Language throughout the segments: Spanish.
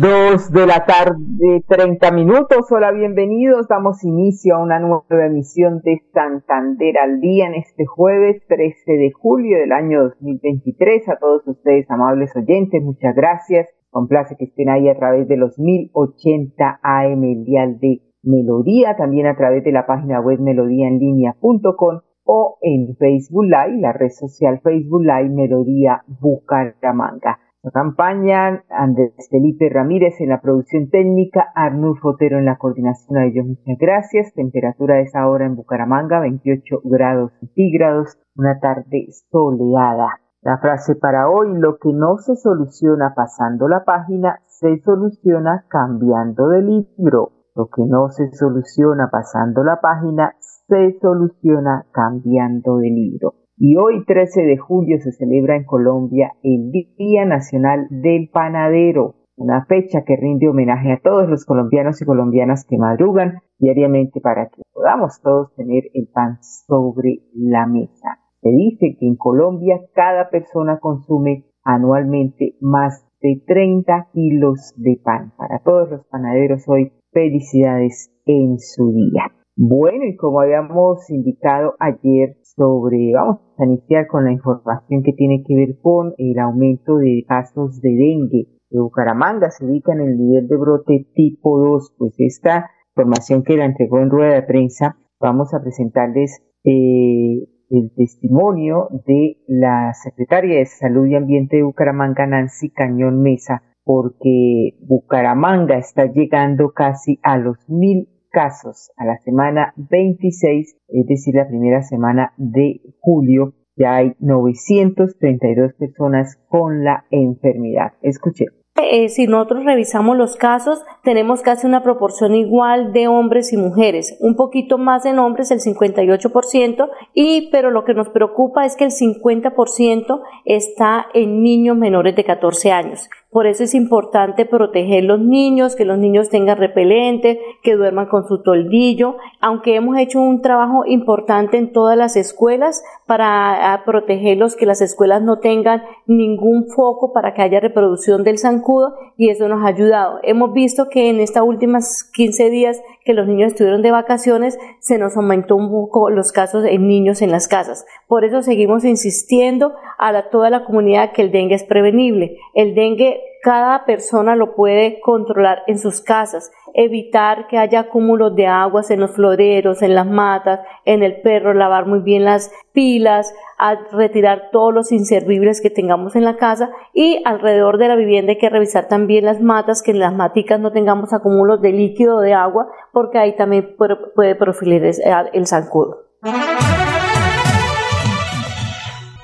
Dos de la tarde, 30 minutos. Hola, bienvenidos. Damos inicio a una nueva emisión de Santander al día en este jueves 13 de julio del año 2023. A todos ustedes, amables oyentes, muchas gracias. Complace que estén ahí a través de los 1080 AM, el dial de Melodía, también a través de la página web melodíaenlínea.com o en Facebook Live, la red social Facebook Live Melodía Bucaramanga acompañan Andrés Felipe Ramírez en la producción técnica, Arnulfo Fotero en la coordinación. A ellos muchas gracias. Temperatura de esa hora en Bucaramanga, 28 grados centígrados, una tarde soleada. La frase para hoy, lo que no se soluciona pasando la página, se soluciona cambiando de libro. Lo que no se soluciona pasando la página, se soluciona cambiando de libro. Y hoy, 13 de julio, se celebra en Colombia el Día Nacional del Panadero, una fecha que rinde homenaje a todos los colombianos y colombianas que madrugan diariamente para que podamos todos tener el pan sobre la mesa. Se dice que en Colombia cada persona consume anualmente más de 30 kilos de pan. Para todos los panaderos hoy, felicidades en su día. Bueno, y como habíamos indicado ayer sobre, vamos a iniciar con la información que tiene que ver con el aumento de casos de dengue. De Bucaramanga se ubica en el nivel de brote tipo 2, pues esta información que la entregó en rueda de prensa, vamos a presentarles eh, el testimonio de la secretaria de Salud y Ambiente de Bucaramanga, Nancy Cañón Mesa, porque Bucaramanga está llegando casi a los mil casos a la semana 26, es decir, la primera semana de julio, ya hay 932 personas con la enfermedad. Escuchemos. Eh, si nosotros revisamos los casos, tenemos casi una proporción igual de hombres y mujeres, un poquito más en hombres, el 58%, y pero lo que nos preocupa es que el 50% está en niños menores de 14 años. Por eso es importante proteger los niños, que los niños tengan repelente, que duerman con su toldillo, aunque hemos hecho un trabajo importante en todas las escuelas para protegerlos, que las escuelas no tengan ningún foco para que haya reproducción del zancudo y eso nos ha ayudado. Hemos visto que en estas últimas 15 días que los niños estuvieron de vacaciones, se nos aumentó un poco los casos en niños en las casas. Por eso seguimos insistiendo a toda la comunidad que el dengue es prevenible. El dengue cada persona lo puede controlar en sus casas, evitar que haya acúmulos de aguas en los floreros, en las matas, en el perro, lavar muy bien las pilas, retirar todos los inservibles que tengamos en la casa y alrededor de la vivienda hay que revisar también las matas, que en las maticas no tengamos acúmulos de líquido o de agua, porque ahí también puede profilar el zancudo.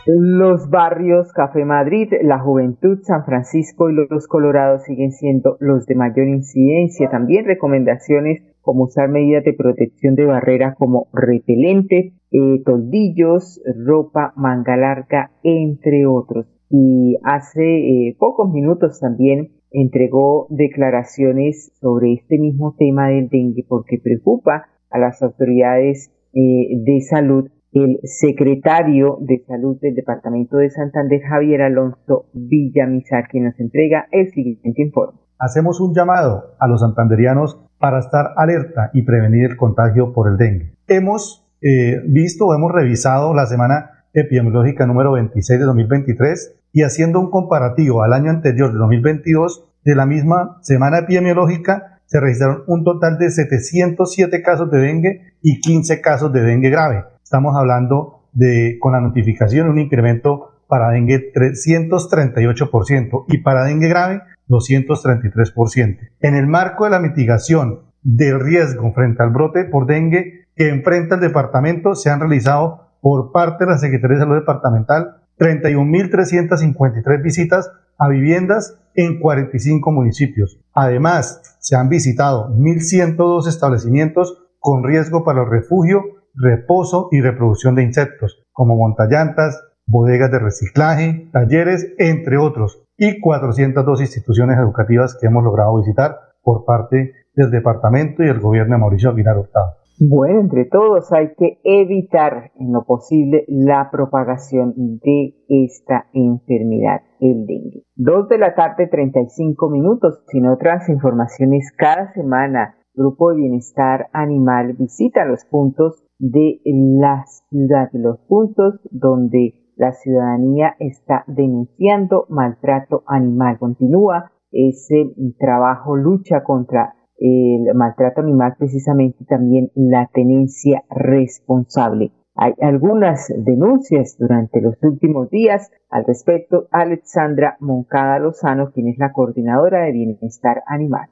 Los barrios Café Madrid, La Juventud, San Francisco y Los Colorados siguen siendo los de mayor incidencia. También recomendaciones como usar medidas de protección de barrera como repelente, eh, toldillos, ropa, manga larga, entre otros. Y hace eh, pocos minutos también entregó declaraciones sobre este mismo tema del dengue porque preocupa a las autoridades eh, de salud el secretario de Salud del Departamento de Santander, Javier Alonso Villamizar, quien nos entrega el siguiente informe. Hacemos un llamado a los santanderianos para estar alerta y prevenir el contagio por el dengue. Hemos eh, visto o hemos revisado la semana epidemiológica número 26 de 2023 y haciendo un comparativo al año anterior de 2022, de la misma semana epidemiológica se registraron un total de 707 casos de dengue y 15 casos de dengue grave estamos hablando de, con la notificación, un incremento para dengue 338% y para dengue grave 233%. En el marco de la mitigación del riesgo frente al brote por dengue que enfrenta el departamento, se han realizado por parte de la Secretaría de Salud Departamental 31.353 visitas a viviendas en 45 municipios. Además, se han visitado 1.102 establecimientos con riesgo para el refugio, reposo y reproducción de insectos, como montallantas, bodegas de reciclaje, talleres, entre otros, y 402 instituciones educativas que hemos logrado visitar por parte del departamento y el gobierno de Mauricio Aguilar Hurtado. Bueno, entre todos hay que evitar en lo posible la propagación de esta enfermedad, el dengue. Dos de la tarde, 35 minutos. Sin otras informaciones, cada semana Grupo de Bienestar Animal visita los puntos de la ciudad, los puntos donde la ciudadanía está denunciando maltrato animal. Continúa ese trabajo, lucha contra el maltrato animal, precisamente también la tenencia responsable. Hay algunas denuncias durante los últimos días al respecto. Alexandra Moncada Lozano, quien es la coordinadora de bienestar animal.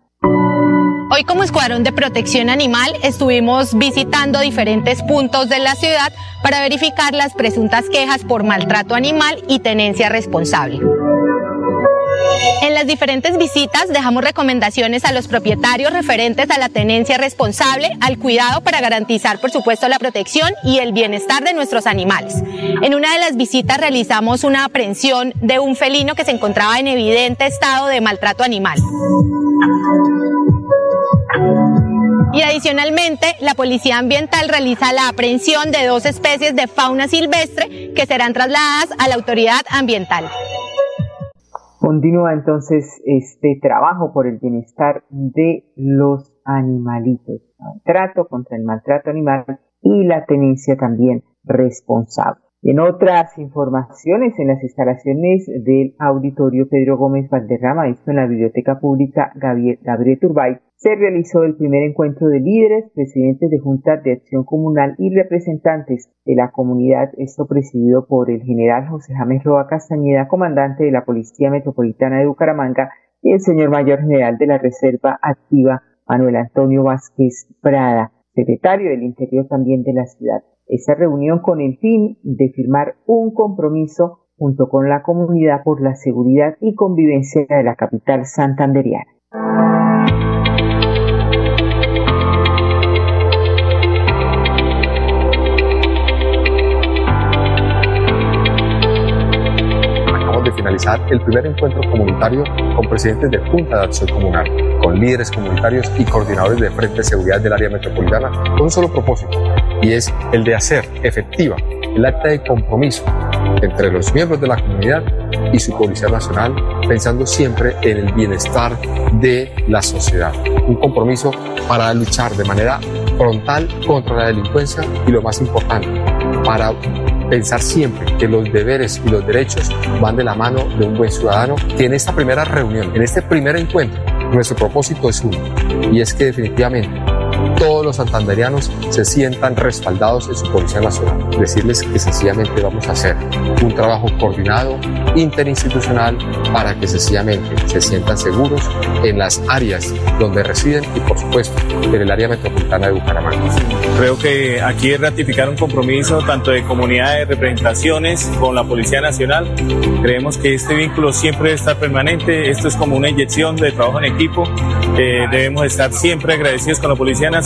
Hoy como Escuadrón de Protección Animal estuvimos visitando diferentes puntos de la ciudad para verificar las presuntas quejas por maltrato animal y tenencia responsable. En las diferentes visitas dejamos recomendaciones a los propietarios referentes a la tenencia responsable, al cuidado para garantizar, por supuesto, la protección y el bienestar de nuestros animales. En una de las visitas realizamos una aprehensión de un felino que se encontraba en evidente estado de maltrato animal. Y adicionalmente, la Policía Ambiental realiza la aprehensión de dos especies de fauna silvestre que serán trasladadas a la autoridad ambiental. Continúa entonces este trabajo por el bienestar de los animalitos, maltrato contra el maltrato animal y la tenencia también responsable. En otras informaciones, en las instalaciones del auditorio Pedro Gómez Valderrama, esto en la Biblioteca Pública Gabriel, Gabriel Turbay, se realizó el primer encuentro de líderes, presidentes de juntas de acción comunal y representantes de la comunidad, esto presidido por el general José James Roa Castañeda, comandante de la Policía Metropolitana de Bucaramanga, y el señor mayor general de la Reserva Activa, Manuel Antonio Vázquez Prada, secretario del Interior también de la ciudad. Esta reunión con el fin de firmar un compromiso junto con la comunidad por la seguridad y convivencia de la capital santanderiana. finalizar el primer encuentro comunitario con presidentes de Junta de Acción Comunal, con líderes comunitarios y coordinadores de Frente de Seguridad del área metropolitana, con un solo propósito, y es el de hacer efectiva el acta de compromiso entre los miembros de la comunidad y su Policía Nacional, pensando siempre en el bienestar de la sociedad. Un compromiso para luchar de manera frontal contra la delincuencia y lo más importante, para pensar siempre que los deberes y los derechos van de la mano de un buen ciudadano, que en esta primera reunión, en este primer encuentro, nuestro propósito es uno, y es que definitivamente todos los santanderianos se sientan respaldados en su Policía Nacional. Decirles que sencillamente vamos a hacer un trabajo coordinado, interinstitucional, para que sencillamente se sientan seguros en las áreas donde residen y, por supuesto, en el área metropolitana de Bucaramanga. Creo que aquí es ratificar un compromiso tanto de comunidades, representaciones con la Policía Nacional. Creemos que este vínculo siempre debe estar permanente. Esto es como una inyección de trabajo en equipo. Eh, debemos estar siempre agradecidos con la Policía Nacional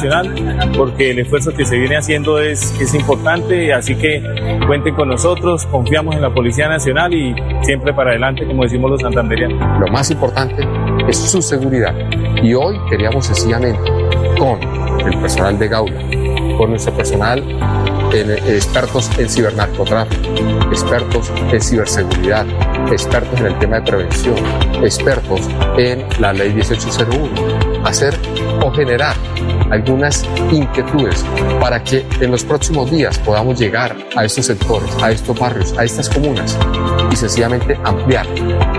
porque el esfuerzo que se viene haciendo es, es importante. Así que cuenten con nosotros, confiamos en la Policía Nacional y siempre para adelante, como decimos los santanderianos. Lo más importante es su seguridad. Y hoy queríamos sencillamente con el personal de Gaula, con nuestro personal en, expertos en cibernarcotráfico, expertos en ciberseguridad, expertos en el tema de prevención, expertos en la ley 1801, hacer o generar algunas inquietudes para que en los próximos días podamos llegar a estos sectores, a estos barrios, a estas comunas y sencillamente ampliar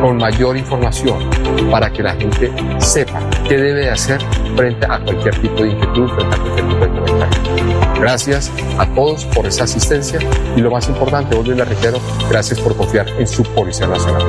con mayor información para que la gente sepa qué debe hacer frente a cualquier tipo de inquietud, frente a cualquier tipo de comentario. Gracias a todos por esa asistencia y lo más importante, hoy les reitero, gracias por confiar en su Policía Nacional.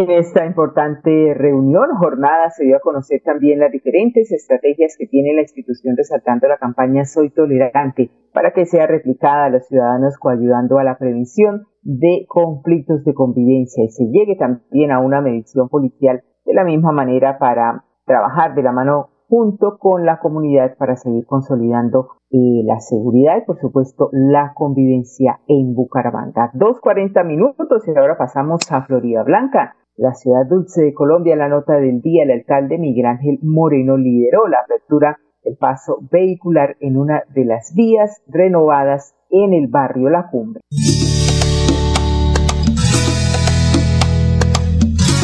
En esta importante reunión, jornada, se dio a conocer también las diferentes estrategias que tiene la institución resaltando la campaña Soy Tolerante para que sea replicada a los ciudadanos coayudando a la prevención de conflictos de convivencia y se llegue también a una medición policial de la misma manera para trabajar de la mano junto con la comunidad para seguir consolidando eh, la seguridad y por supuesto la convivencia en Bucaramanga. 2.40 minutos y ahora pasamos a Florida Blanca. La ciudad dulce de Colombia, la nota del día, el alcalde Miguel Ángel Moreno lideró la apertura del paso vehicular en una de las vías renovadas en el barrio La Cumbre.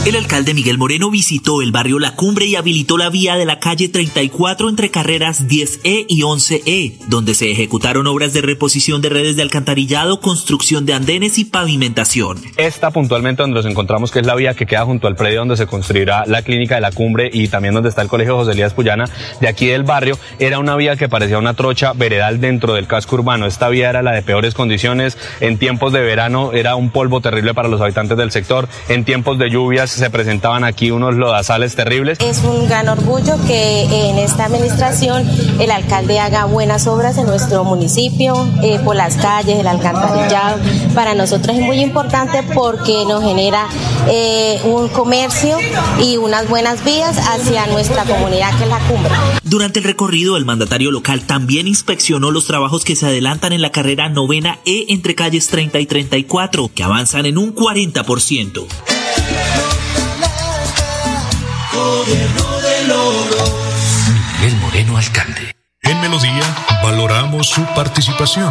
El alcalde Miguel Moreno visitó el barrio La Cumbre y habilitó la vía de la calle 34 entre carreras 10E y 11E, donde se ejecutaron obras de reposición de redes de alcantarillado, construcción de andenes y pavimentación. Esta puntualmente donde nos encontramos, que es la vía que queda junto al predio donde se construirá la clínica de La Cumbre y también donde está el colegio José Elías Puyana, de aquí del barrio, era una vía que parecía una trocha veredal dentro del casco urbano. Esta vía era la de peores condiciones, en tiempos de verano era un polvo terrible para los habitantes del sector, en tiempos de lluvias se presentaban aquí unos lodazales terribles. Es un gran orgullo que en esta administración el alcalde haga buenas obras en nuestro municipio, eh, por las calles, el alcantarillado. Para nosotros es muy importante porque nos genera eh, un comercio y unas buenas vías hacia nuestra comunidad que es la cumbre. Durante el recorrido, el mandatario local también inspeccionó los trabajos que se adelantan en la carrera novena E entre calles 30 y 34, que avanzan en un 40%. Gobierno de logros. Miguel Moreno, alcalde. En Melodía valoramos su participación.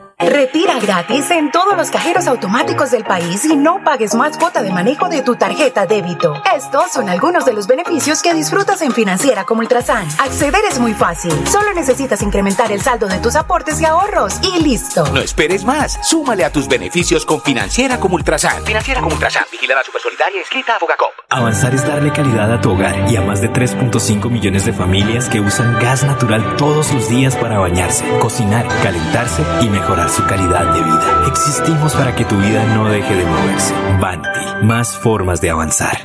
Retira gratis en todos los cajeros automáticos del país y no pagues más cuota de manejo de tu tarjeta débito. Estos son algunos de los beneficios que disfrutas en Financiera como Ultrasan. Acceder es muy fácil. Solo necesitas incrementar el saldo de tus aportes y ahorros y listo. No esperes más. Súmale a tus beneficios con Financiera como Ultrasan. Financiera como Ultrasan. Vigilada Supersolidaria escrita a Fogacop. Avanzar es darle calidad a tu hogar y a más de 3.5 millones de familias que usan gas natural todos los días para bañarse, cocinar, calentarse y mejorar su calidad de vida. Existimos para que tu vida no deje de moverse. Banti, más formas de avanzar.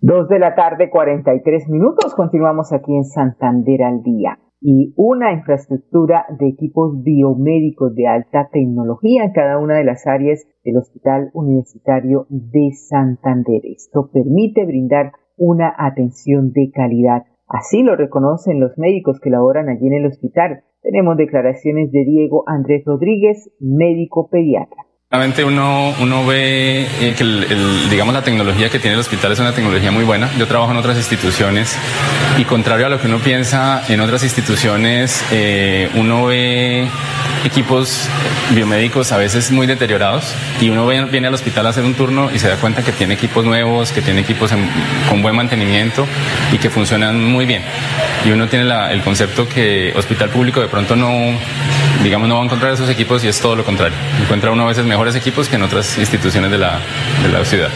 Dos de la tarde, 43 minutos. Continuamos aquí en Santander al día. Y una infraestructura de equipos biomédicos de alta tecnología en cada una de las áreas del Hospital Universitario de Santander. Esto permite brindar una atención de calidad Así lo reconocen los médicos que laboran allí en el hospital. Tenemos declaraciones de Diego Andrés Rodríguez, médico pediatra. Realmente uno, uno ve eh, que digamos la tecnología que tiene el hospital es una tecnología muy buena. Yo trabajo en otras instituciones y contrario a lo que uno piensa en otras instituciones, eh, uno ve equipos biomédicos a veces muy deteriorados y uno viene al hospital a hacer un turno y se da cuenta que tiene equipos nuevos, que tiene equipos con buen mantenimiento y que funcionan muy bien. Y uno tiene el concepto que hospital público de pronto no, digamos, no va a encontrar esos equipos y es todo lo contrario. Encuentra uno a veces mejores equipos que en otras instituciones de la, de la ciudad.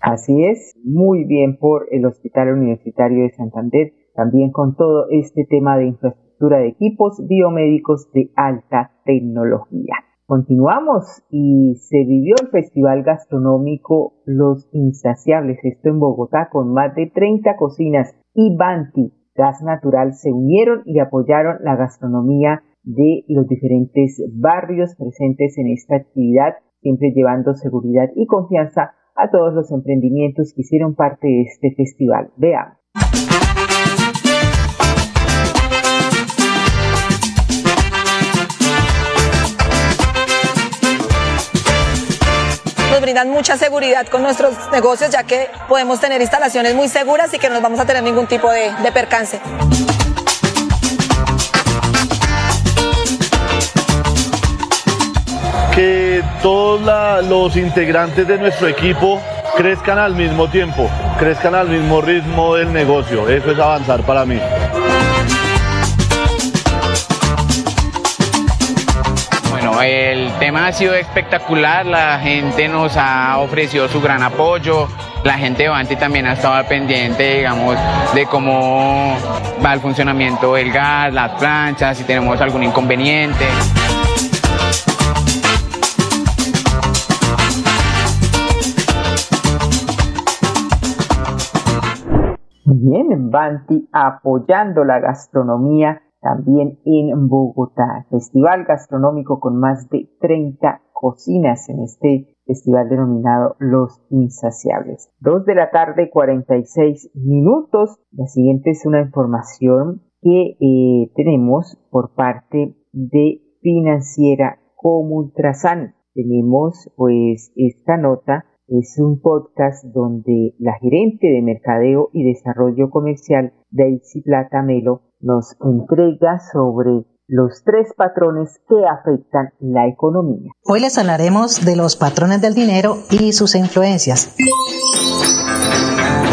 Así es, muy bien por el Hospital Universitario de Santander, también con todo este tema de infraestructura de equipos biomédicos de alta tecnología. Continuamos y se vivió el Festival Gastronómico Los Insaciables, esto en Bogotá, con más de 30 cocinas y Banti, Gas Natural, se unieron y apoyaron la gastronomía de los diferentes barrios presentes en esta actividad, siempre llevando seguridad y confianza a todos los emprendimientos que hicieron parte de este festival. Veamos. nos brindan mucha seguridad con nuestros negocios, ya que podemos tener instalaciones muy seguras y que no vamos a tener ningún tipo de, de percance. Que todos los integrantes de nuestro equipo crezcan al mismo tiempo, crezcan al mismo ritmo del negocio. Eso es avanzar para mí. Bueno, el tema ha sido espectacular, la gente nos ha ofrecido su gran apoyo, la gente de Banti también ha estado pendiente, digamos, de cómo va el funcionamiento del gas, las planchas, si tenemos algún inconveniente. Bien, Banti apoyando la gastronomía también en Bogotá. Festival gastronómico con más de 30 cocinas en este festival denominado Los Insaciables. Dos de la tarde, 46 minutos. La siguiente es una información que eh, tenemos por parte de Financiera como Ultrasan. Tenemos pues esta nota es un podcast donde la gerente de Mercadeo y Desarrollo Comercial, Daisy Plata Melo, nos entrega sobre los tres patrones que afectan la economía. Hoy les hablaremos de los patrones del dinero y sus influencias.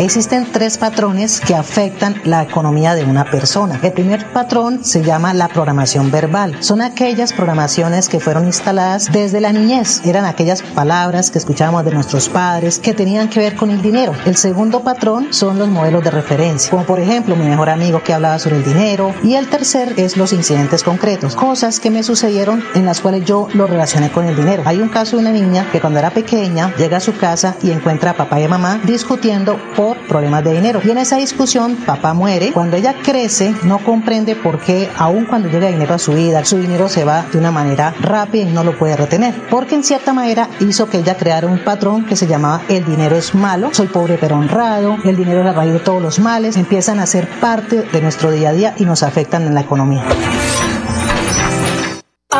Existen tres patrones que afectan la economía de una persona. El primer patrón se llama la programación verbal. Son aquellas programaciones que fueron instaladas desde la niñez. Eran aquellas palabras que escuchábamos de nuestros padres que tenían que ver con el dinero. El segundo patrón son los modelos de referencia, como por ejemplo mi mejor amigo que hablaba sobre el dinero. Y el tercer es los incidentes concretos, cosas que me sucedieron en las cuales yo lo relacioné con el dinero. Hay un caso de una niña que cuando era pequeña llega a su casa y encuentra a papá y mamá discutiendo por problemas de dinero. Y en esa discusión, papá muere. Cuando ella crece, no comprende por qué, aun cuando llega dinero a su vida, su dinero se va de una manera rápida y no lo puede retener. Porque en cierta manera hizo que ella creara un patrón que se llamaba el dinero es malo, soy pobre pero honrado, el dinero es la raíz de todos los males, empiezan a ser parte de nuestro día a día y nos afectan en la economía.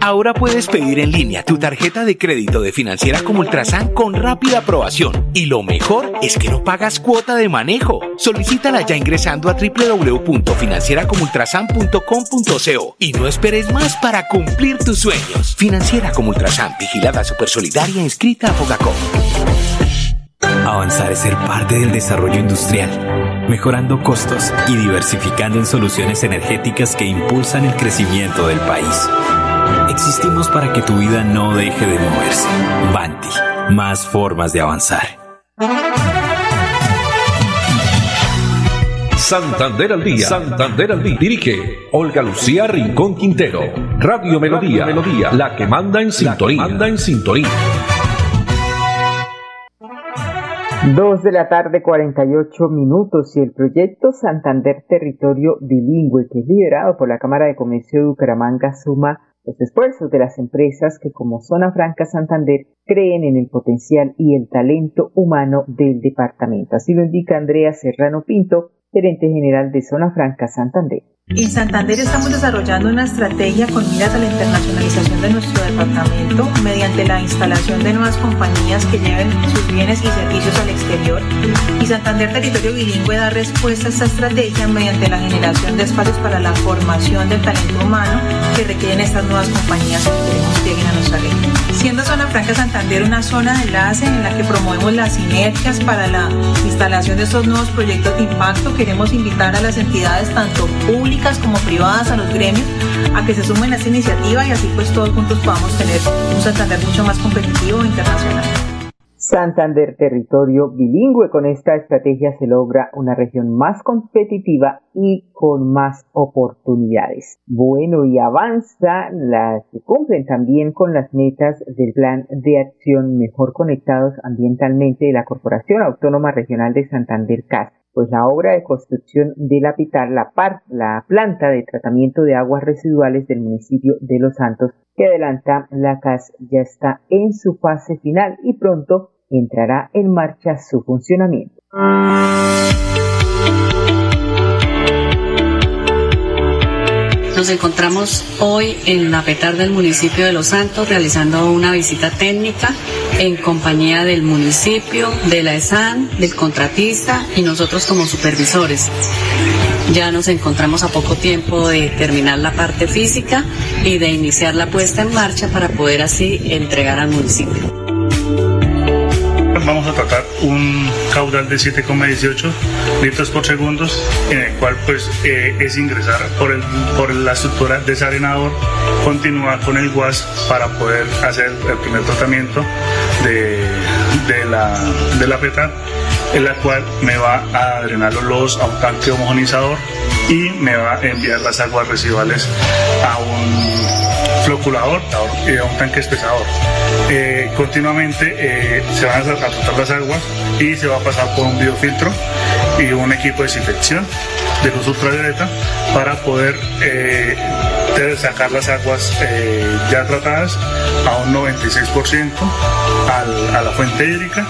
Ahora puedes pedir en línea tu tarjeta de crédito de financiera como Ultrasan con rápida aprobación. Y lo mejor es que no pagas cuota de manejo. Solicítala ya ingresando a www.financieracomultrasan.com.co y no esperes más para cumplir tus sueños. Financiera como Ultrasan, vigilada supersolidaria inscrita a Fogacom. Avanzar es ser parte del desarrollo industrial, mejorando costos y diversificando en soluciones energéticas que impulsan el crecimiento del país. Existimos para que tu vida no deje de moverse. Banti, más formas de avanzar. Santander al día. Santander al día. Dirige Olga Lucía Rincón Quintero. Radio Melodía. Melodía. La que manda en sintonía. Manda en sintonía. Dos de la tarde, 48 minutos, y el proyecto Santander Territorio Bilingüe, que es liderado por la Cámara de Comercio de Bucaramanga, suma los esfuerzos de las empresas que como Zona Franca Santander creen en el potencial y el talento humano del departamento. Así lo indica Andrea Serrano Pinto, gerente general de Zona Franca Santander. En Santander estamos desarrollando una estrategia con miras a la internacionalización de nuestro departamento mediante la instalación de nuevas compañías que lleven sus bienes y servicios al exterior. Y Santander Territorio Bilingüe da respuesta a esta estrategia mediante la generación de espacios para la formación del talento humano que requieren estas nuevas compañías que queremos lleguen a nuestra región. Siendo Zona Franca Santander una zona de enlace en la que promovemos las sinergias para la instalación de estos nuevos proyectos de impacto, queremos invitar a las entidades tanto públicas como privadas, a los gremios, a que se sumen a esta iniciativa y así pues todos juntos podamos tener un Santander mucho más competitivo e internacional. Santander, territorio bilingüe. Con esta estrategia se logra una región más competitiva y con más oportunidades. Bueno, y avanza, las se cumplen también con las metas del Plan de Acción Mejor Conectados Ambientalmente de la Corporación Autónoma Regional de Santander CAS pues la obra de construcción de la la, la planta de tratamiento de aguas residuales del municipio de Los Santos, que adelanta la CAS, ya está en su fase final y pronto entrará en marcha su funcionamiento. Nos encontramos hoy en la petar del municipio de Los Santos realizando una visita técnica en compañía del municipio, de la ESAN, del contratista y nosotros como supervisores. Ya nos encontramos a poco tiempo de terminar la parte física y de iniciar la puesta en marcha para poder así entregar al municipio vamos a tratar un caudal de 7,18 litros por segundo, en el cual pues eh, es ingresar por, el, por la estructura desarenador, continuar con el guas para poder hacer el primer tratamiento de, de la, de la en la cual me va a drenar los lodos a un tanque homogenizador y me va a enviar las aguas residuales a un floculador a un tanque espesador. Eh, continuamente eh, se van a tratar las aguas y se va a pasar por un biofiltro y un equipo de desinfección de luz ultravioleta para poder eh, sacar las aguas ya tratadas a un 96% a la fuente hídrica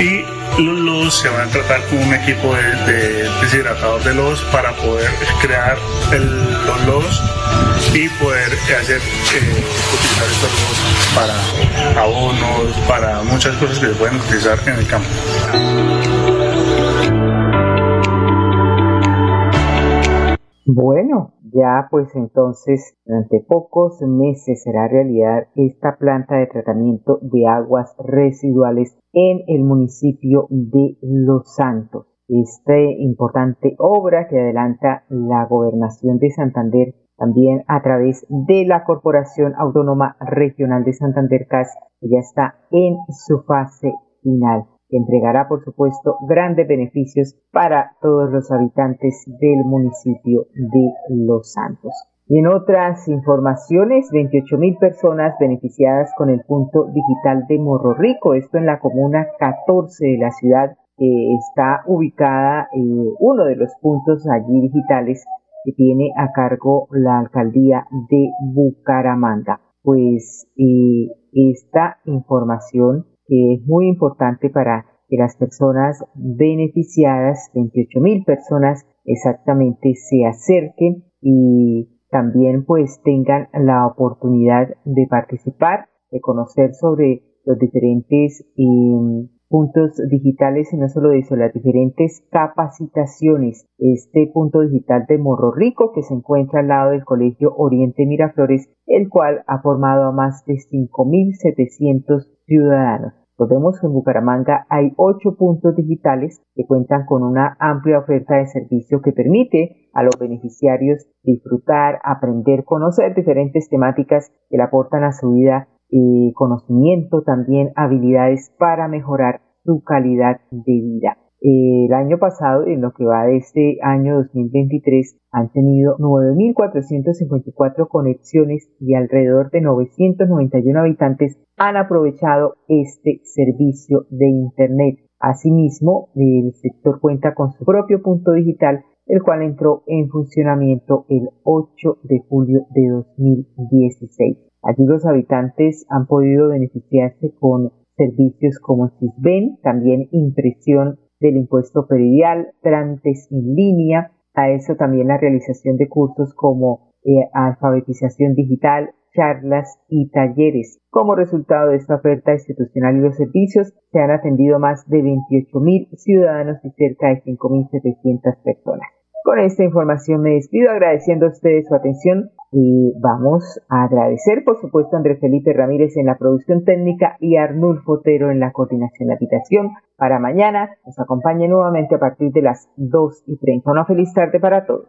y los lodos se van a tratar con un equipo de, deshidratador de lodos para poder crear los lodos y poder hacer eh, utilizar estos lodos para abonos, para muchas cosas que se pueden utilizar en el campo. Bueno, ya pues entonces durante pocos meses será realidad esta planta de tratamiento de aguas residuales en el municipio de Los Santos. Esta importante obra que adelanta la gobernación de Santander también a través de la Corporación Autónoma Regional de Santander CAS, que ya está en su fase final que entregará, por supuesto, grandes beneficios para todos los habitantes del municipio de Los Santos. Y en otras informaciones, 28 mil personas beneficiadas con el punto digital de Morro Rico, esto en la comuna 14 de la ciudad, está ubicada eh, uno de los puntos allí digitales que tiene a cargo la alcaldía de Bucaramanga. Pues eh, esta información es muy importante para que las personas beneficiadas, 28 mil personas exactamente, se acerquen y también pues tengan la oportunidad de participar, de conocer sobre los diferentes em, puntos digitales y no solo eso, las diferentes capacitaciones. Este punto digital de Morro Rico que se encuentra al lado del Colegio Oriente Miraflores, el cual ha formado a más de 5.700 ciudadanos. Podemos que en Bucaramanga hay ocho puntos digitales que cuentan con una amplia oferta de servicio que permite a los beneficiarios disfrutar, aprender, conocer diferentes temáticas que le aportan a su vida conocimiento, también habilidades para mejorar su calidad de vida. El año pasado, en lo que va de este año 2023, han tenido 9.454 conexiones y alrededor de 991 habitantes han aprovechado este servicio de Internet. Asimismo, el sector cuenta con su propio punto digital, el cual entró en funcionamiento el 8 de julio de 2016. Allí los habitantes han podido beneficiarse con servicios como SISBEN, también impresión del impuesto predial, trámites en línea, a eso también la realización de cursos como eh, alfabetización digital, charlas y talleres. Como resultado de esta oferta institucional y los servicios, se han atendido más de 28.000 ciudadanos y cerca de 5.700 personas. Con esta información me despido agradeciendo a ustedes su atención y vamos a agradecer, por supuesto, a Andrés Felipe Ramírez en la producción técnica y a Arnulfo Otero en la coordinación de habitación. Para mañana nos acompañe nuevamente a partir de las 2 y 30. Una feliz tarde para todos.